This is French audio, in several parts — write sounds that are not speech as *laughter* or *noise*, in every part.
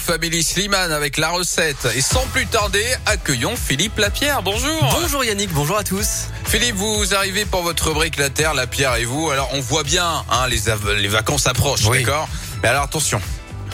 Family Slimane avec la recette. Et sans plus tarder, accueillons Philippe Lapierre. Bonjour. Bonjour Yannick, bonjour à tous. Philippe, vous arrivez pour votre rubrique La Terre, la Pierre et vous. Alors on voit bien, hein, les, les vacances approchent, Oui. d'accord? Mais alors attention.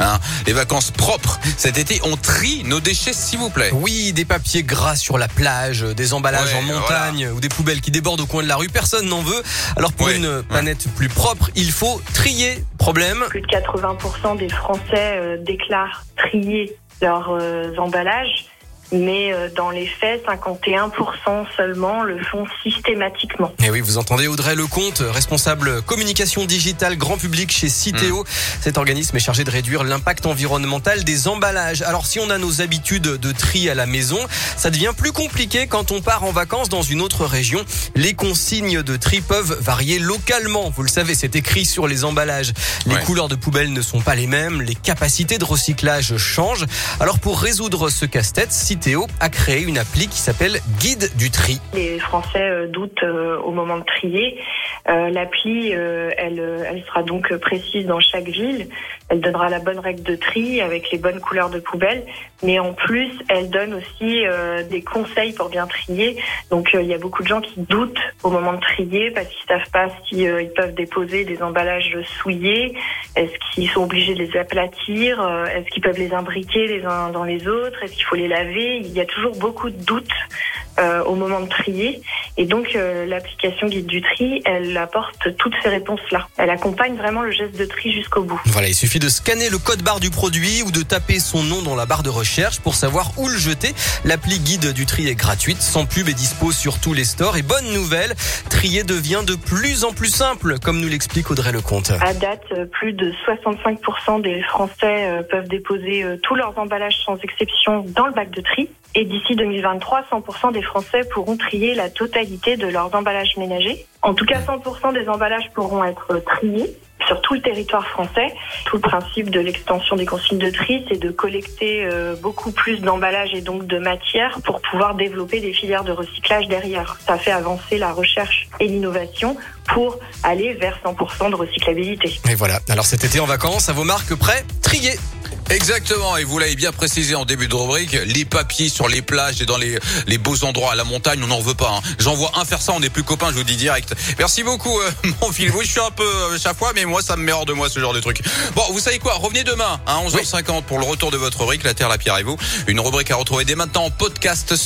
Hein, les vacances propres. Cet été, on trie nos déchets, s'il vous plaît. Oui, des papiers gras sur la plage, des emballages Ouais, en montagne ou des poubelles qui débordent au coin de la rue, personne n'en veut. Alors pour Ouais. une planète plus propre, il faut trier. Problème Plus de 80% des Français euh, déclarent trier leurs euh, emballages, mais euh, dans les faits, 51% seulement le font systématiquement. Et oui, vous entendez Audrey Lecomte, responsable communication digitale grand public chez Citeo. Cet organisme est chargé de réduire l'impact environnemental des emballages. Alors si on a nos habitudes de tri à la maison, ça devient plus compliqué quand on part en vacances dans une autre région. Les consignes de tri peuvent varier localement. Vous le savez, c'est écrit sur les emballages. Les Ouais. couleurs de poubelles ne sont pas les mêmes, les capacités de recyclage changent. Alors pour résoudre ce casse-tête, Citeo a créé une appli qui s'appelle Guide du tri. Les Français euh, doutent euh, au moment de trier. Euh, L'appli, euh, elle, euh, elle sera donc précise dans chaque ville. Elle donnera la bonne règle de tri avec les bonnes couleurs de poubelle. Mais en plus, elle donne aussi euh, des conseils pour bien trier. Donc euh, il y a beaucoup de gens qui doutent au moment de trier parce qu'ils savent pas si euh, ils peuvent déposer des emballages souillés. Est-ce qu'ils sont obligés de les aplatir? Est-ce qu'ils peuvent les imbriquer les uns dans les autres? Est-ce qu'il faut les laver? Il y a toujours beaucoup de doutes au moment de trier. Et donc euh, l'application Guide du tri, elle apporte toutes ces réponses-là. Elle accompagne vraiment le geste de tri jusqu'au bout. Voilà, il suffit de scanner le code barre du produit ou de taper son nom dans la barre de recherche pour savoir où le jeter. L'appli guide du tri est gratuite, sans pub et dispo sur tous les stores. Et bonne nouvelle, trier devient de plus en plus simple, comme nous l'explique Audrey Lecomte. À date, euh, plus de 65% des Français euh, peuvent déposer tous leurs emballages sans exception dans le bac de tri. Et d'ici 2023, 100% des Français pourront trier la totalité de leurs emballages ménagers. En tout cas, 100% des emballages pourront être triés sur tout le territoire français. Tout le principe de l'extension des consignes de tri, c'est de collecter euh, beaucoup plus d'emballages et donc de matières pour pouvoir développer des filières de recyclage derrière. Ça fait avancer la recherche et l'innovation pour aller vers 100% de recyclabilité. Et voilà, alors cet été en vacances, à vos marques prêts, trier. Exactement, et vous l'avez bien précisé en début de rubrique, les papiers sur les plages et dans les, les beaux endroits à la montagne, on n'en veut pas. hein. J'en vois un faire ça, on n'est plus copains, je vous dis direct. Merci beaucoup, euh, *laughs* mon Philippe. Oui, je suis un peu euh, chaque fois, mais moi, ça me met hors de moi ce genre de truc. Bon, vous savez quoi Revenez demain à 11h50 pour le retour de votre rubrique, La Terre, la Pierre et vous. Une rubrique à retrouver dès maintenant en podcast